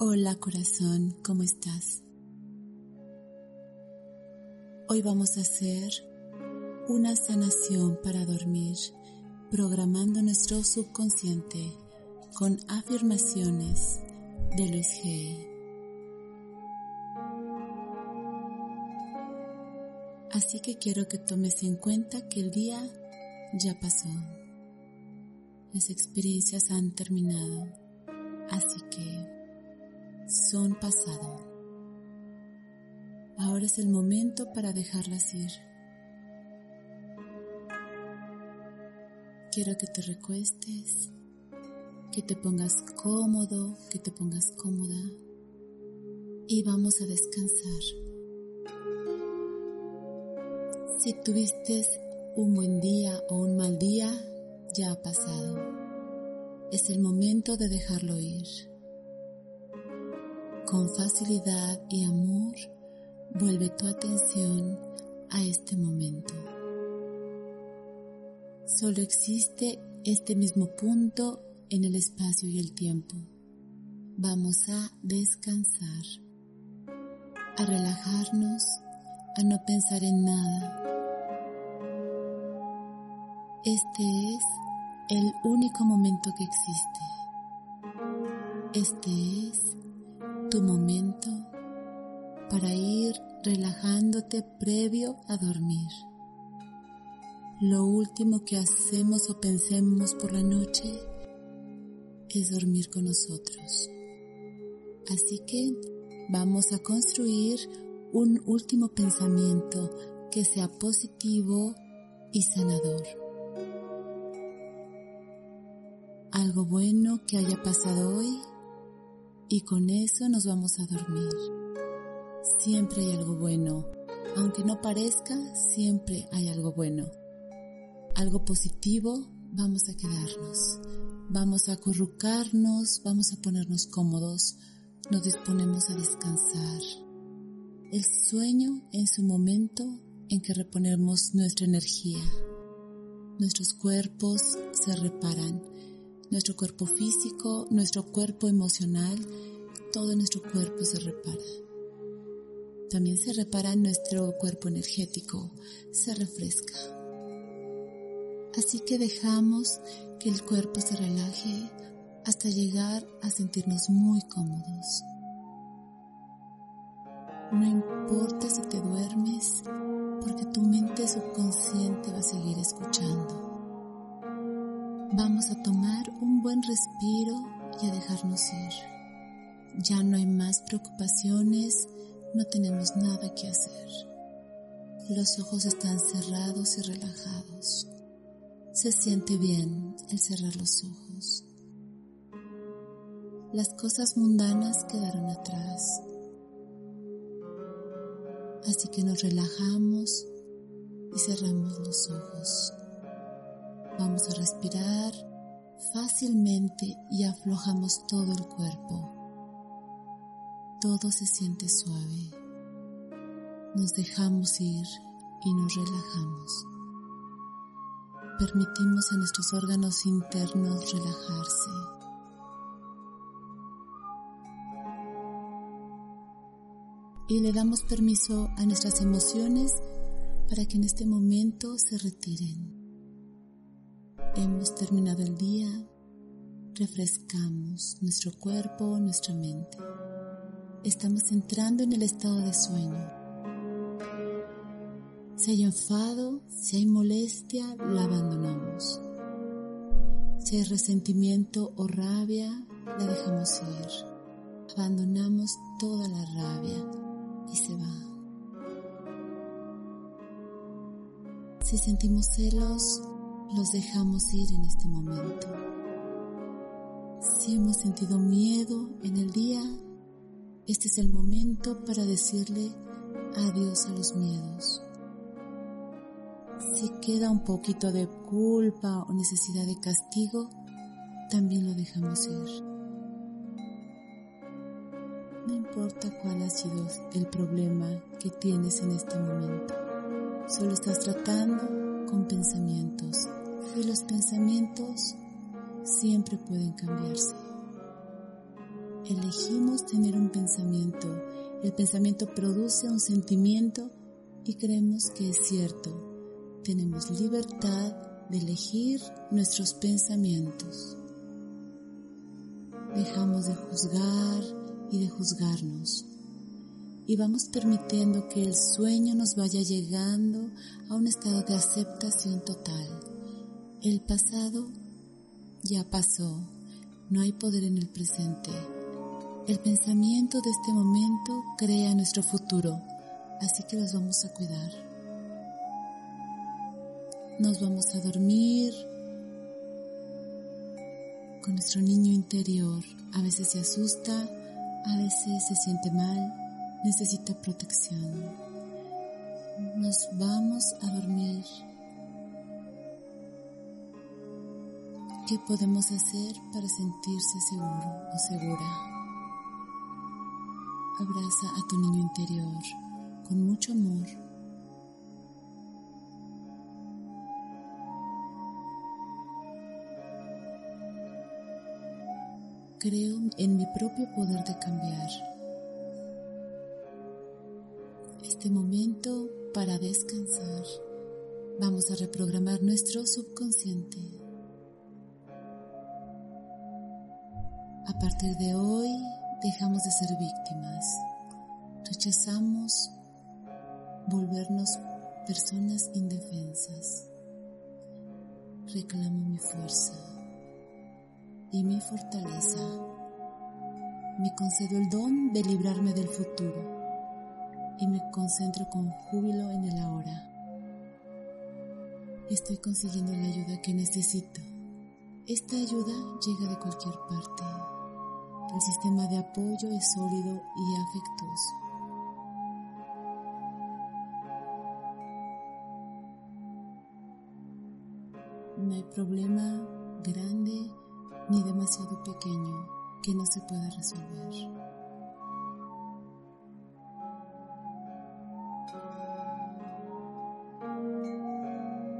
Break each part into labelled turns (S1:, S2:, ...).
S1: Hola corazón, ¿cómo estás? Hoy vamos a hacer una sanación para dormir, programando nuestro subconsciente con afirmaciones de Luis G. Así que quiero que tomes en cuenta que el día ya pasó. Las experiencias han terminado, así que son pasado. Ahora es el momento para dejarlas ir. Quiero que te recuestes, que te pongas cómodo, que te pongas cómoda y vamos a descansar. Si tuviste un buen día o un mal día, ya ha pasado. Es el momento de dejarlo ir. Con facilidad y amor, vuelve tu atención a este momento. Solo existe este mismo punto en el espacio y el tiempo. Vamos a descansar, a relajarnos, a no pensar en nada. Este es el único momento que existe. Este es tu momento para ir relajándote previo a dormir. Lo último que hacemos o pensemos por la noche es dormir con nosotros. Así que vamos a construir un último pensamiento que sea positivo y sanador. Algo bueno que haya pasado hoy y con eso nos vamos a dormir. Siempre hay algo bueno. Aunque no parezca, siempre hay algo bueno. Algo positivo, vamos a quedarnos. Vamos a acurrucarnos, vamos a ponernos cómodos, nos disponemos a descansar. El sueño en su momento en que reponemos nuestra energía. Nuestros cuerpos se reparan nuestro cuerpo físico, nuestro cuerpo emocional, todo nuestro cuerpo se repara. También se repara nuestro cuerpo energético, se refresca. Así que dejamos que el cuerpo se relaje hasta llegar a sentirnos muy cómodos. No importa si te duermes, porque tu mente subconsciente va a seguir. Vamos a tomar un buen respiro y a dejarnos ir. Ya no hay más preocupaciones, no tenemos nada que hacer. Los ojos están cerrados y relajados. Se siente bien el cerrar los ojos. Las cosas mundanas quedaron atrás. Así que nos relajamos y cerramos los ojos. Vamos a respirar fácilmente y aflojamos todo el cuerpo. Todo se siente suave. Nos dejamos ir y nos relajamos. Permitimos a nuestros órganos internos relajarse. Y le damos permiso a nuestras emociones para que en este momento se retiren. Hemos terminado el día, refrescamos nuestro cuerpo, nuestra mente. Estamos entrando en el estado de sueño. Si hay enfado, si hay molestia, la abandonamos. Si hay resentimiento o rabia, la dejamos ir. Abandonamos toda la rabia y se va. Si sentimos celos, los dejamos ir en este momento. Si hemos sentido miedo en el día, este es el momento para decirle adiós a los miedos. Si queda un poquito de culpa o necesidad de castigo, también lo dejamos ir. No importa cuál ha sido el problema que tienes en este momento, solo estás tratando con pensamientos y los pensamientos siempre pueden cambiarse. Elegimos tener un pensamiento, el pensamiento produce un sentimiento y creemos que es cierto. Tenemos libertad de elegir nuestros pensamientos. Dejamos de juzgar y de juzgarnos y vamos permitiendo que el sueño nos vaya llegando a un estado de aceptación total. El pasado ya pasó, no hay poder en el presente. El pensamiento de este momento crea nuestro futuro, así que los vamos a cuidar. Nos vamos a dormir con nuestro niño interior. A veces se asusta, a veces se siente mal, necesita protección. Nos vamos a dormir ¿Qué podemos hacer para sentirse seguro o segura? Abraza a tu niño interior con mucho amor. Creo en mi propio poder de cambiar. Este momento para descansar. Vamos a reprogramar nuestro subconsciente. A partir de hoy dejamos de ser víctimas. Rechazamos volvernos personas indefensas. Reclamo mi fuerza y mi fortaleza. Me concedo el don de librarme del futuro y me concentro con júbilo en el ahora. Estoy consiguiendo la ayuda que necesito. Esta ayuda llega de cualquier parte. El sistema de apoyo es sólido y afectuoso. No hay problema grande ni demasiado pequeño que no se pueda resolver.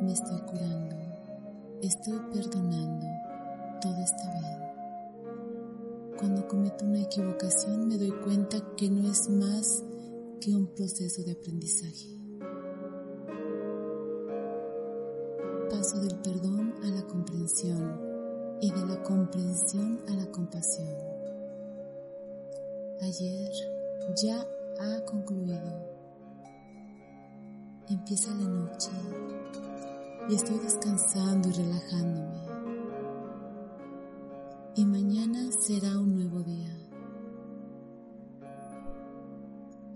S1: Me estoy curando, estoy perdonando, todo está bien. Cuando cometo una equivocación me doy cuenta que no es más que un proceso de aprendizaje. Paso del perdón a la comprensión y de la comprensión a la compasión. Ayer ya ha concluido. Empieza la noche y estoy descansando y relajándome y mañana será un nuevo día.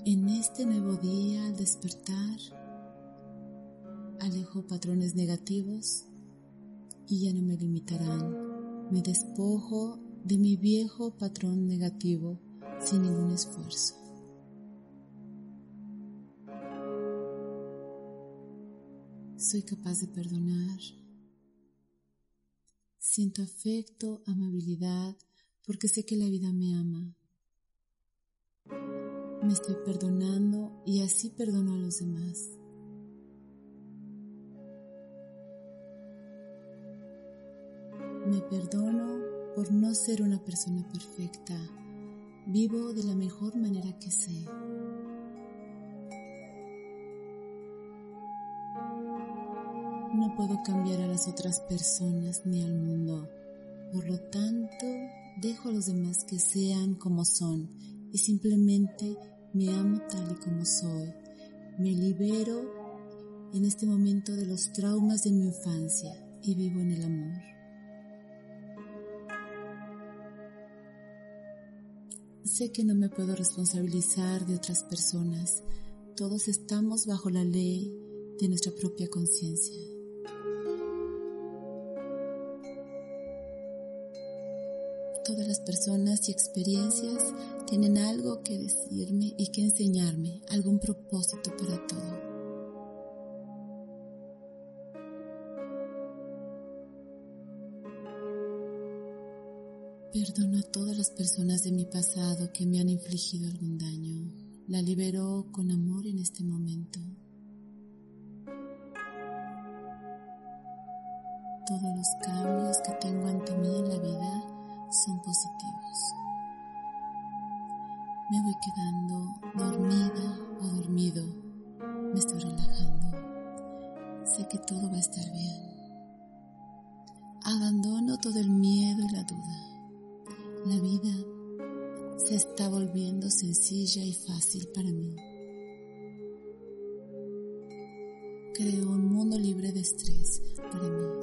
S1: En este nuevo día, al despertar, alejo patrones negativos y ya no me limitarán. Me despojo de mi viejo patrón negativo sin ningún esfuerzo. Soy capaz de perdonar Siento afecto, amabilidad, porque sé que la vida me ama. Me estoy perdonando y así perdono a los demás. Me perdono por no ser una persona perfecta. Vivo de la mejor manera que sé. No puedo cambiar a las otras personas ni al mundo. Por lo tanto, dejo a los demás que sean como son y simplemente me amo tal y como soy. Me libero en este momento de los traumas de mi infancia y vivo en el amor. Sé que no me puedo responsabilizar de otras personas. Todos estamos bajo la ley de nuestra propia conciencia. Todas las personas y experiencias tienen algo que decirme y que enseñarme, algún propósito para todo. Perdono a todas las personas de mi pasado que me han infligido algún daño. La libero con amor en este momento. Todos los cambios que tengo ante mí en la vida son positivos. Me voy quedando dormida o dormido. Me estoy relajando. Sé que todo va a estar bien. Abandono todo el miedo y la duda. La vida se está volviendo sencilla y fácil para mí. Creo un mundo libre de estrés para mí.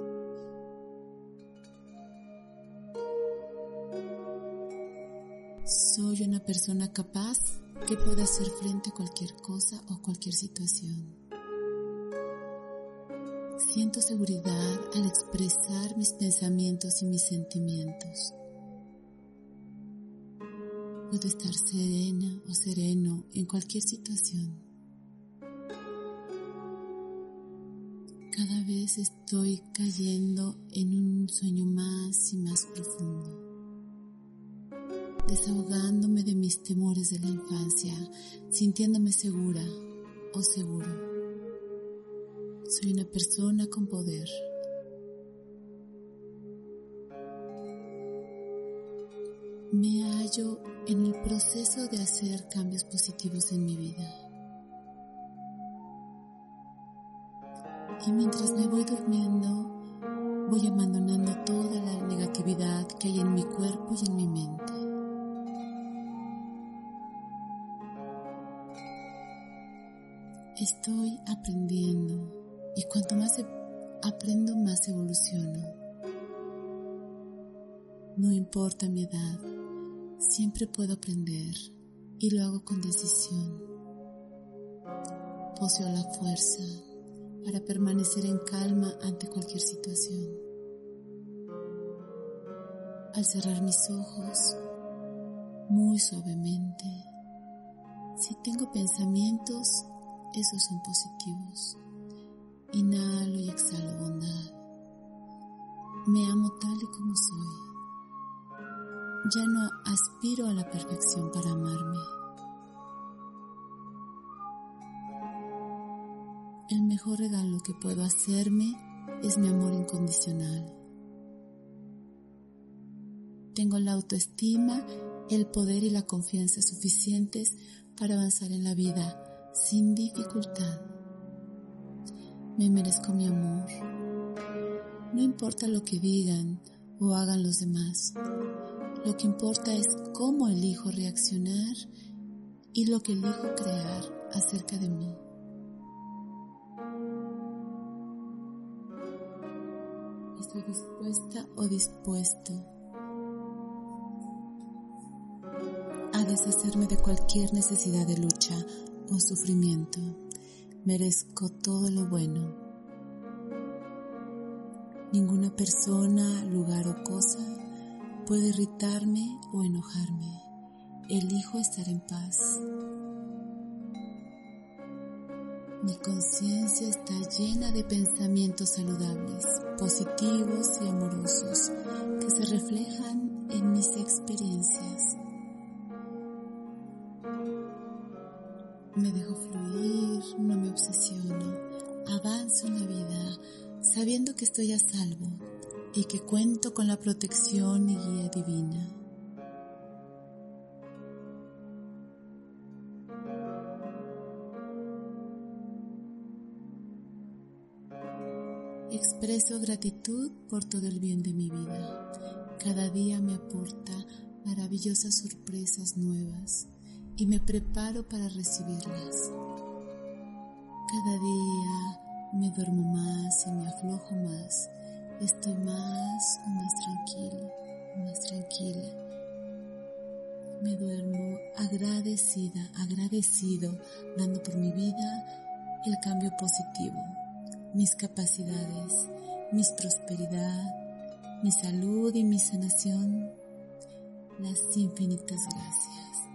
S1: Soy una persona capaz que puede hacer frente a cualquier cosa o cualquier situación. Siento seguridad al expresar mis pensamientos y mis sentimientos. Puedo estar serena o sereno en cualquier situación. Cada vez estoy cayendo en un sueño más y más profundo, desahogándome de mis temores de la infancia, sintiéndome segura o seguro. Soy una persona con poder. Me hallo en el proceso de hacer cambios positivos en mi vida. Y mientras me voy durmiendo, voy abandonando toda la negatividad que hay en mi cuerpo y en mi mente. Estoy aprendiendo y cuanto más aprendo, más evoluciono. No importa mi edad, Siempre puedo aprender y lo hago con decisión. Poseo la fuerza para permanecer en calma ante cualquier situación. Al cerrar mis ojos, muy suavemente, si tengo pensamientos, esos son positivos. Inhalo y exhalo bondad. Me amo tal y como soy ya no aspiro a la perfección para amarme. El mejor regalo que puedo hacerme es mi amor incondicional. Tengo la autoestima, el poder y la confianza suficientes para avanzar en la vida sin dificultad. Me merezco mi amor. No importa lo que digan o hagan los demás. Lo que importa es cómo elijo reaccionar y lo que elijo crear acerca de mí. Estoy dispuesta o dispuesto a deshacerme de cualquier necesidad de lucha o sufrimiento. Merezco todo lo bueno. Ninguna persona, lugar o cosa puede irritarme o enojarme. Elijo estar en paz. Mi conciencia está llena de pensamientos saludables, positivos y amorosos que se reflejan en mis experiencias. Me dejo fluir, no me obsesiono, avanzo en la vida sabiendo que estoy a salvo y que cuento con la protección y guía divina. Expreso gratitud por todo el bien de mi vida. Cada día me aporta maravillosas sorpresas nuevas y me preparo para recibirlas. Cada día me duermo más y me aflojo más estoy más o más tranquila, más tranquila. Me duermo agradecida, agradecido, dando por mi vida el cambio positivo, mis capacidades, mi prosperidad, mi salud y mi sanación. las infinitas gracias.